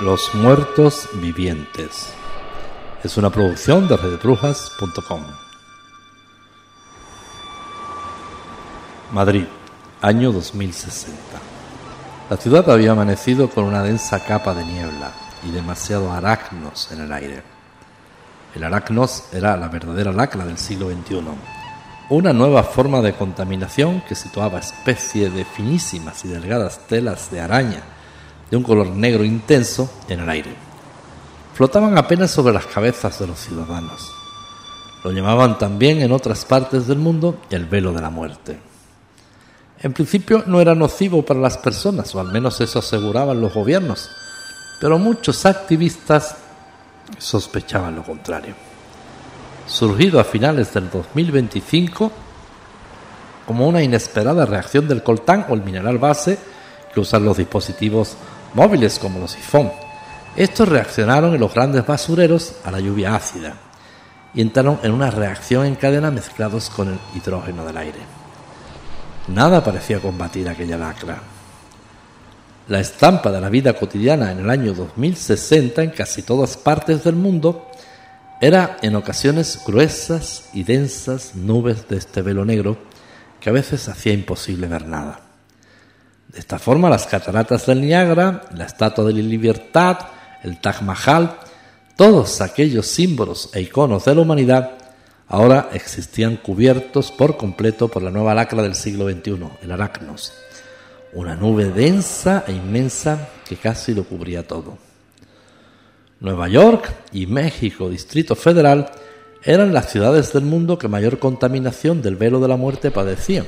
Los muertos vivientes. Es una producción de redebrujas.com. Madrid, año 2060. La ciudad había amanecido con una densa capa de niebla y demasiado arácnos en el aire. El arácnos era la verdadera lacra del siglo XXI, una nueva forma de contaminación que situaba especie de finísimas y delgadas telas de araña de un color negro intenso en el aire. Flotaban apenas sobre las cabezas de los ciudadanos. Lo llamaban también en otras partes del mundo el velo de la muerte. En principio no era nocivo para las personas, o al menos eso aseguraban los gobiernos, pero muchos activistas sospechaban lo contrario. Surgido a finales del 2025 como una inesperada reacción del coltán o el mineral base que usan los dispositivos móviles como los iPhone. Estos reaccionaron en los grandes basureros a la lluvia ácida y entraron en una reacción en cadena mezclados con el hidrógeno del aire. Nada parecía combatir aquella lacra. La estampa de la vida cotidiana en el año 2060 en casi todas partes del mundo era en ocasiones gruesas y densas nubes de este velo negro que a veces hacía imposible ver nada. De esta forma, las cataratas del Niágara, la Estatua de la Libertad, el Taj Mahal, todos aquellos símbolos e iconos de la humanidad ahora existían cubiertos por completo por la nueva lacra del siglo XXI, el aracnos, una nube densa e inmensa que casi lo cubría todo. Nueva York y México, Distrito Federal, eran las ciudades del mundo que mayor contaminación del velo de la muerte padecían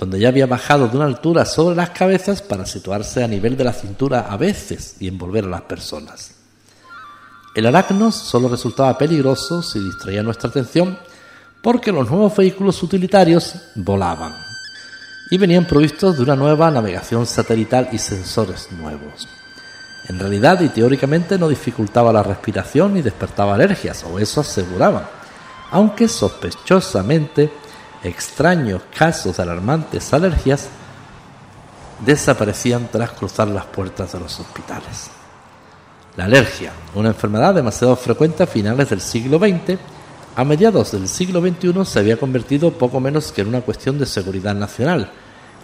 donde ya había bajado de una altura sobre las cabezas para situarse a nivel de la cintura a veces y envolver a las personas. El arácnos solo resultaba peligroso si distraía nuestra atención porque los nuevos vehículos utilitarios volaban y venían provistos de una nueva navegación satelital y sensores nuevos. En realidad y teóricamente no dificultaba la respiración ni despertaba alergias, o eso aseguraban, aunque sospechosamente extraños casos de alarmantes alergias desaparecían tras cruzar las puertas de los hospitales. La alergia, una enfermedad demasiado frecuente a finales del siglo XX, a mediados del siglo XXI se había convertido poco menos que en una cuestión de seguridad nacional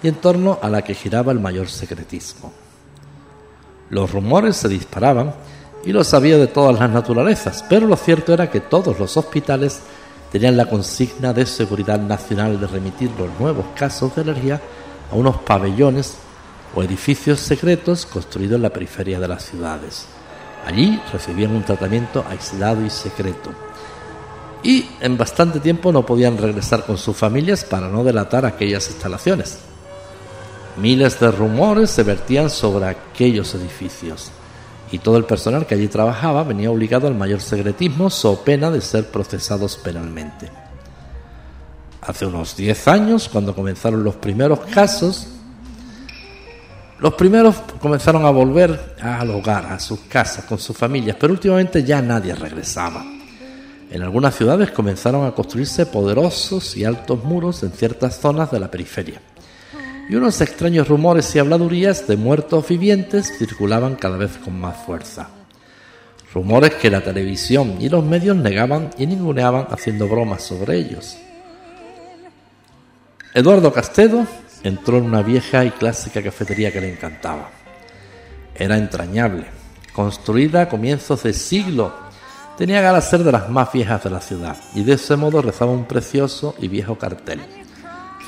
y en torno a la que giraba el mayor secretismo. Los rumores se disparaban y lo sabía de todas las naturalezas, pero lo cierto era que todos los hospitales tenían la consigna de seguridad nacional de remitir los nuevos casos de alergia a unos pabellones o edificios secretos construidos en la periferia de las ciudades. Allí recibían un tratamiento aislado y secreto. Y en bastante tiempo no podían regresar con sus familias para no delatar aquellas instalaciones. Miles de rumores se vertían sobre aquellos edificios y todo el personal que allí trabajaba venía obligado al mayor secretismo so pena de ser procesados penalmente. Hace unos 10 años, cuando comenzaron los primeros casos, los primeros comenzaron a volver al hogar, a sus casas, con sus familias, pero últimamente ya nadie regresaba. En algunas ciudades comenzaron a construirse poderosos y altos muros en ciertas zonas de la periferia y unos extraños rumores y habladurías de muertos vivientes circulaban cada vez con más fuerza. Rumores que la televisión y los medios negaban y ninguneaban haciendo bromas sobre ellos. Eduardo Castedo entró en una vieja y clásica cafetería que le encantaba. Era entrañable, construida a comienzos de siglo, tenía de ser de las más viejas de la ciudad y de ese modo rezaba un precioso y viejo cartel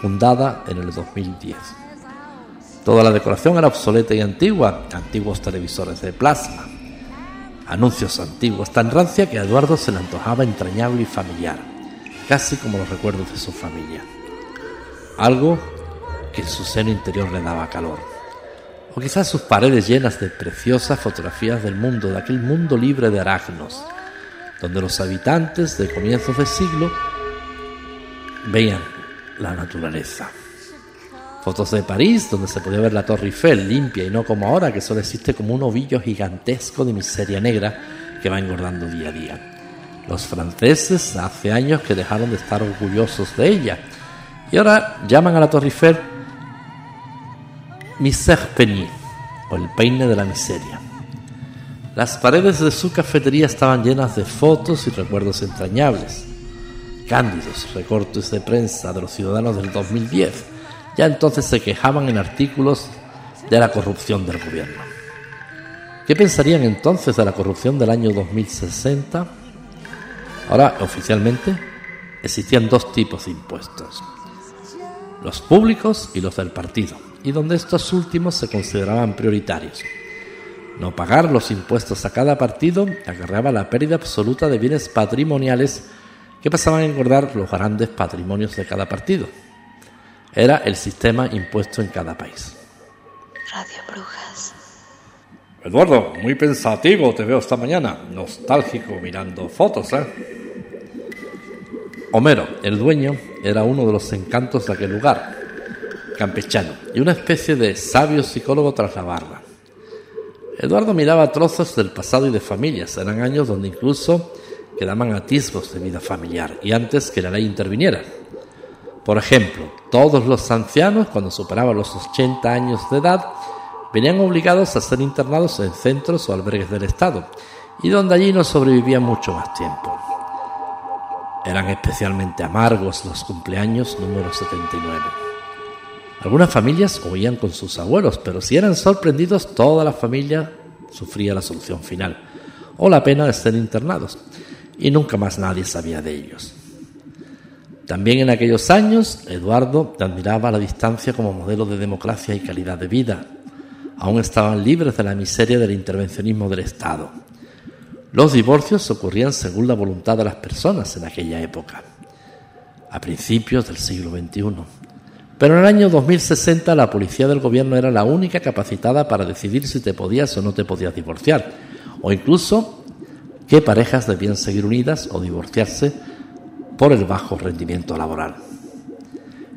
fundada en el 2010. Toda la decoración era obsoleta y antigua, antiguos televisores de plasma, anuncios antiguos, tan rancia que a Eduardo se le antojaba entrañable y familiar, casi como los recuerdos de su familia. Algo que en su seno interior le daba calor. O quizás sus paredes llenas de preciosas fotografías del mundo, de aquel mundo libre de arácnos, donde los habitantes de comienzos de siglo veían la naturaleza. Fotos de París, donde se podía ver la Torre Eiffel limpia y no como ahora, que solo existe como un ovillo gigantesco de miseria negra que va engordando día a día. Los franceses hace años que dejaron de estar orgullosos de ella y ahora llaman a la Torre Eiffel Misère Peigné o el peine de la miseria. Las paredes de su cafetería estaban llenas de fotos y recuerdos entrañables. Cándidos recortes de prensa de los ciudadanos del 2010 ya entonces se quejaban en artículos de la corrupción del gobierno. ¿Qué pensarían entonces de la corrupción del año 2060? Ahora, oficialmente, existían dos tipos de impuestos, los públicos y los del partido, y donde estos últimos se consideraban prioritarios. No pagar los impuestos a cada partido agarraba la pérdida absoluta de bienes patrimoniales que pasaban a engordar los grandes patrimonios de cada partido. Era el sistema impuesto en cada país. Radio Brujas. Eduardo, muy pensativo te veo esta mañana, nostálgico mirando fotos, ¿eh? Homero, el dueño, era uno de los encantos de aquel lugar, campechano, y una especie de sabio psicólogo tras la barra. Eduardo miraba trozos del pasado y de familias, eran años donde incluso quedaban atisbos de vida familiar, y antes que la ley interviniera. Por ejemplo, todos los ancianos, cuando superaban los 80 años de edad, venían obligados a ser internados en centros o albergues del Estado, y donde allí no sobrevivían mucho más tiempo. Eran especialmente amargos los cumpleaños número 79. Algunas familias oían con sus abuelos, pero si eran sorprendidos, toda la familia sufría la solución final, o la pena de ser internados, y nunca más nadie sabía de ellos. También en aquellos años, Eduardo admiraba la distancia como modelo de democracia y calidad de vida. Aún estaban libres de la miseria del intervencionismo del Estado los divorcios ocurrían según la voluntad de las personas en aquella época, a principios del siglo XXI. Pero en el año 2060 la policía del gobierno era la única capacitada para decidir si te podías o no te podías divorciar, o incluso qué parejas debían seguir unidas o divorciarse por el bajo rendimiento laboral.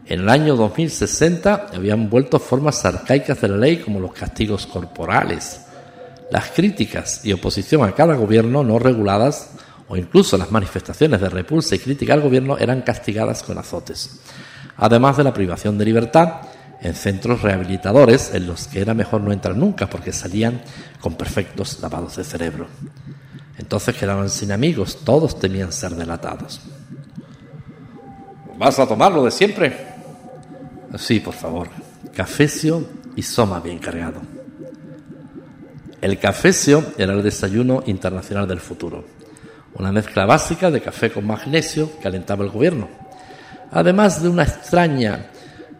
En el año 2060 habían vuelto formas arcaicas de la ley como los castigos corporales, las críticas y oposición a cada gobierno no reguladas o incluso las manifestaciones de repulsa y crítica al gobierno eran castigadas con azotes, además de la privación de libertad en centros rehabilitadores en los que era mejor no entrar nunca porque salían con perfectos lavados de cerebro. Entonces quedaban sin amigos, todos temían ser delatados. ¿Vas a tomarlo de siempre? Sí, por favor. Cafecio y soma bien cargado. El cafecio era el desayuno internacional del futuro, una mezcla básica de café con magnesio que alentaba el gobierno, además de una extraña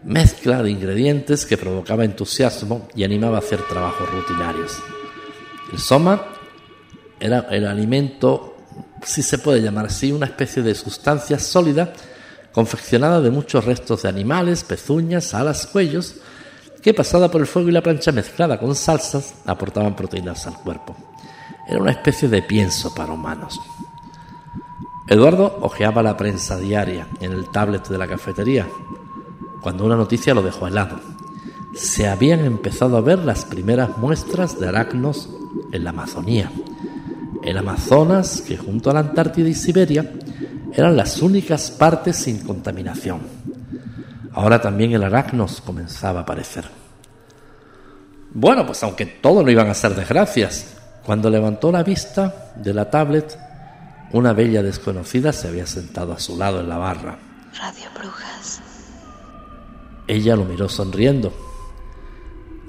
mezcla de ingredientes que provocaba entusiasmo y animaba a hacer trabajos rutinarios. El soma era el alimento, si se puede llamar así, una especie de sustancia sólida confeccionada de muchos restos de animales, pezuñas, alas, cuellos, que pasada por el fuego y la plancha mezclada con salsas aportaban proteínas al cuerpo. Era una especie de pienso para humanos. Eduardo hojeaba la prensa diaria en el tablet de la cafetería, cuando una noticia lo dejó helado. Se habían empezado a ver las primeras muestras de arácnos en la Amazonía. El Amazonas, que junto a la Antártida y Siberia eran las únicas partes sin contaminación. Ahora también el arácnos comenzaba a aparecer. Bueno, pues aunque todo no iban a ser desgracias, cuando levantó la vista de la tablet, una bella desconocida se había sentado a su lado en la barra. Radio Brujas. Ella lo miró sonriendo.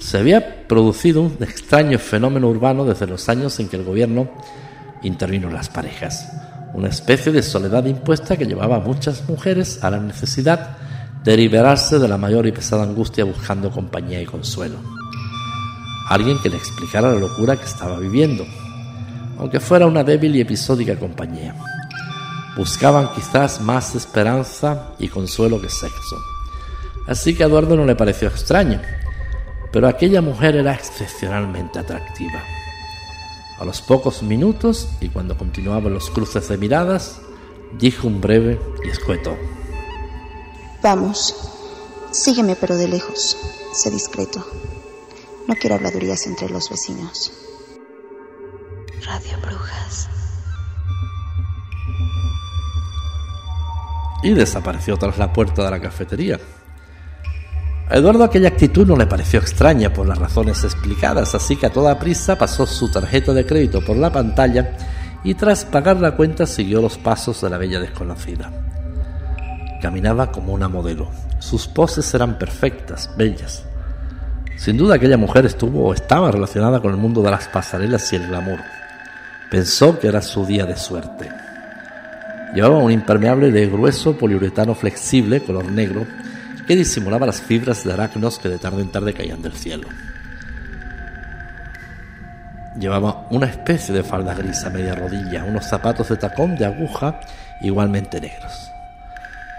Se había producido un extraño fenómeno urbano desde los años en que el gobierno intervino en las parejas. Una especie de soledad impuesta que llevaba a muchas mujeres a la necesidad de liberarse de la mayor y pesada angustia buscando compañía y consuelo. Alguien que le explicara la locura que estaba viviendo, aunque fuera una débil y episódica compañía. Buscaban quizás más esperanza y consuelo que sexo. Así que a Eduardo no le pareció extraño, pero aquella mujer era excepcionalmente atractiva. A los pocos minutos, y cuando continuaban los cruces de miradas, dijo un breve y escueto Vamos, sígueme pero de lejos. Sé discreto. No quiero habladurías entre los vecinos. Radio Brujas. Y desapareció tras la puerta de la cafetería. Eduardo aquella actitud no le pareció extraña por las razones explicadas, así que a toda prisa pasó su tarjeta de crédito por la pantalla y tras pagar la cuenta siguió los pasos de la bella desconocida. Caminaba como una modelo. Sus poses eran perfectas, bellas. Sin duda aquella mujer estuvo o estaba relacionada con el mundo de las pasarelas y el glamour. Pensó que era su día de suerte. Llevaba un impermeable de grueso poliuretano flexible, color negro, que disimulaba las fibras de arácnidos que de tarde en tarde caían del cielo. Llevaba una especie de falda gris a media rodilla, unos zapatos de tacón de aguja igualmente negros.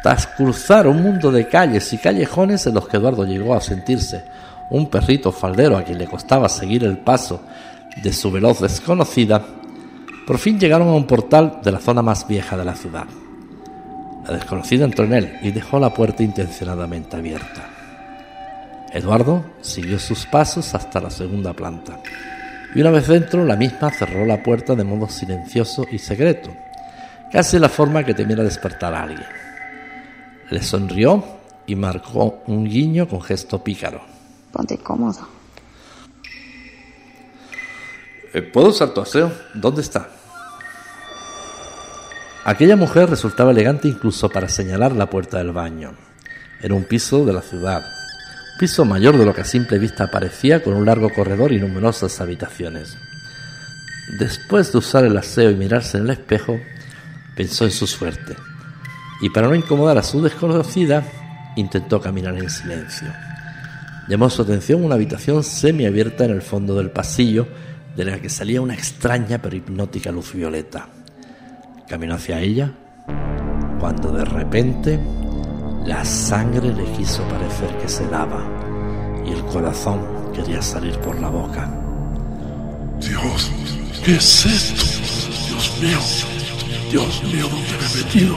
Tras cruzar un mundo de calles y callejones en los que Eduardo llegó a sentirse un perrito faldero a quien le costaba seguir el paso de su veloz desconocida, por fin llegaron a un portal de la zona más vieja de la ciudad. La desconocida entró en él y dejó la puerta intencionadamente abierta. Eduardo siguió sus pasos hasta la segunda planta y una vez dentro la misma cerró la puerta de modo silencioso y secreto, casi la forma que temiera despertar a alguien. Le sonrió y marcó un guiño con gesto pícaro. Ponte cómodo. Eh, ¿Puedo usar tu aseo? ¿Dónde está? Aquella mujer resultaba elegante incluso para señalar la puerta del baño. Era un piso de la ciudad, un piso mayor de lo que a simple vista parecía, con un largo corredor y numerosas habitaciones. Después de usar el aseo y mirarse en el espejo, pensó en su suerte, y para no incomodar a su desconocida, intentó caminar en silencio. Llamó su atención una habitación semiabierta en el fondo del pasillo, de la que salía una extraña pero hipnótica luz violeta. Caminó hacia ella cuando de repente la sangre le quiso parecer que se daba y el corazón quería salir por la boca. Dios, ¿qué es esto? Dios mío, Dios mío, ¿dónde me he metido?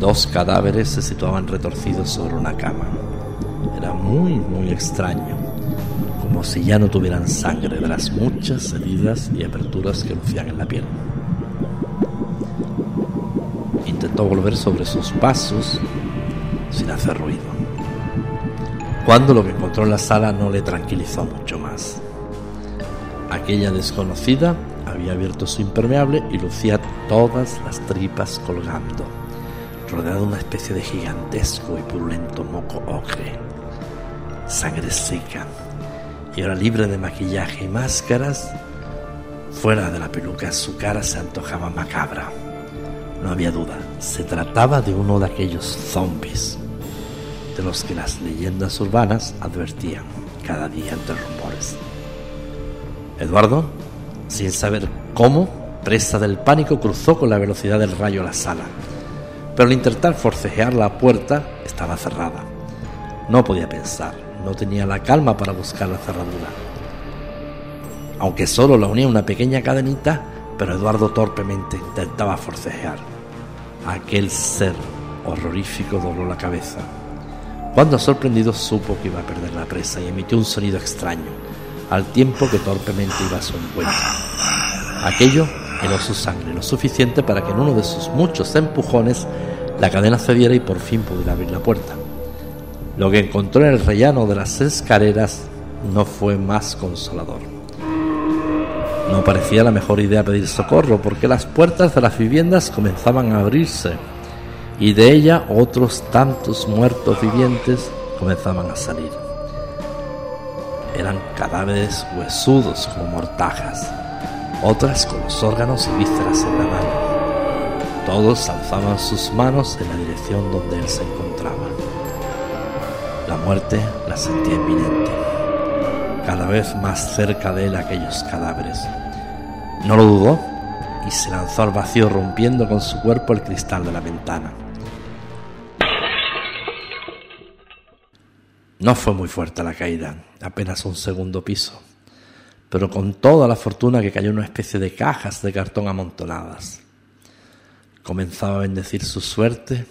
Dos cadáveres se situaban retorcidos sobre una cama. Era muy, muy extraño, como si ya no tuvieran sangre de las muchas heridas y aperturas que lucían en la piel. Volver sobre sus pasos sin hacer ruido. Cuando lo que encontró en la sala no le tranquilizó mucho más. Aquella desconocida había abierto su impermeable y lucía todas las tripas colgando, rodeada de una especie de gigantesco y purulento moco ocre. Sangre seca, y ahora libre de maquillaje y máscaras, fuera de la peluca su cara se antojaba macabra. No había duda, se trataba de uno de aquellos zombies de los que las leyendas urbanas advertían cada día entre rumores. Eduardo, sin saber cómo, presa del pánico, cruzó con la velocidad del rayo la sala, pero al intentar forcejear la puerta estaba cerrada. No podía pensar, no tenía la calma para buscar la cerradura. Aunque solo la unía una pequeña cadenita, pero Eduardo torpemente intentaba forcejear. Aquel ser horrorífico dobló la cabeza. Cuando sorprendido supo que iba a perder la presa y emitió un sonido extraño, al tiempo que torpemente iba a su encuentro. Aquello heló su sangre lo suficiente para que en uno de sus muchos empujones la cadena cediera y por fin pudiera abrir la puerta. Lo que encontró en el rellano de las escaleras no fue más consolador. No parecía la mejor idea pedir socorro porque las puertas de las viviendas comenzaban a abrirse y de ella otros tantos muertos vivientes comenzaban a salir. Eran cadáveres huesudos como mortajas, otras con los órganos y vísceras en la mano. Todos alzaban sus manos en la dirección donde él se encontraba. La muerte la sentía inminente cada vez más cerca de él aquellos cadáveres. No lo dudó y se lanzó al vacío rompiendo con su cuerpo el cristal de la ventana. No fue muy fuerte la caída, apenas un segundo piso, pero con toda la fortuna que cayó en una especie de cajas de cartón amontonadas. Comenzaba a bendecir su suerte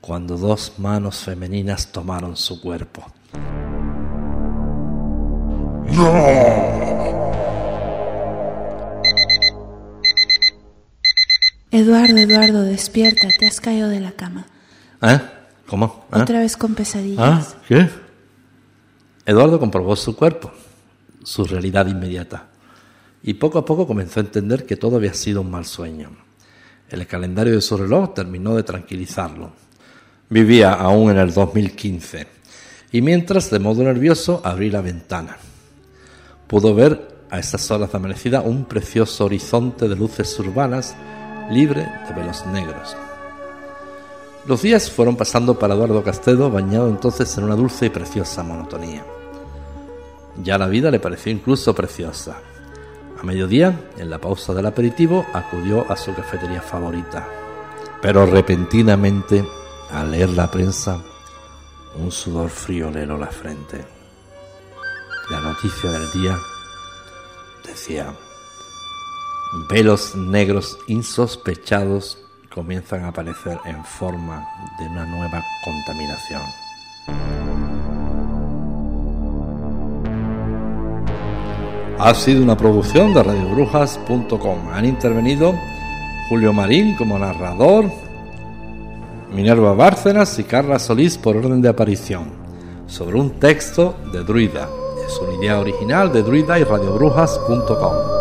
cuando dos manos femeninas tomaron su cuerpo. Eduardo, Eduardo, despierta, te has caído de la cama. ¿Eh? ¿Cómo? ¿Ah? Otra vez con pesadillas. ¿Ah? ¿Qué? Eduardo comprobó su cuerpo, su realidad inmediata, y poco a poco comenzó a entender que todo había sido un mal sueño. El calendario de su reloj terminó de tranquilizarlo. Vivía aún en el 2015, y mientras, de modo nervioso, abrí la ventana. Pudo ver a esas horas de amanecida un precioso horizonte de luces urbanas libre de velos negros. Los días fueron pasando para Eduardo Castedo, bañado entonces en una dulce y preciosa monotonía. Ya la vida le pareció incluso preciosa. A mediodía, en la pausa del aperitivo, acudió a su cafetería favorita. Pero repentinamente, al leer la prensa, un sudor frío le heló la frente. La noticia del día decía, velos negros insospechados comienzan a aparecer en forma de una nueva contaminación. Ha sido una producción de radiobrujas.com. Han intervenido Julio Marín como narrador, Minerva Bárcenas y Carla Solís por orden de aparición, sobre un texto de Druida. Es una idea original de Druida y radiobrujas.com.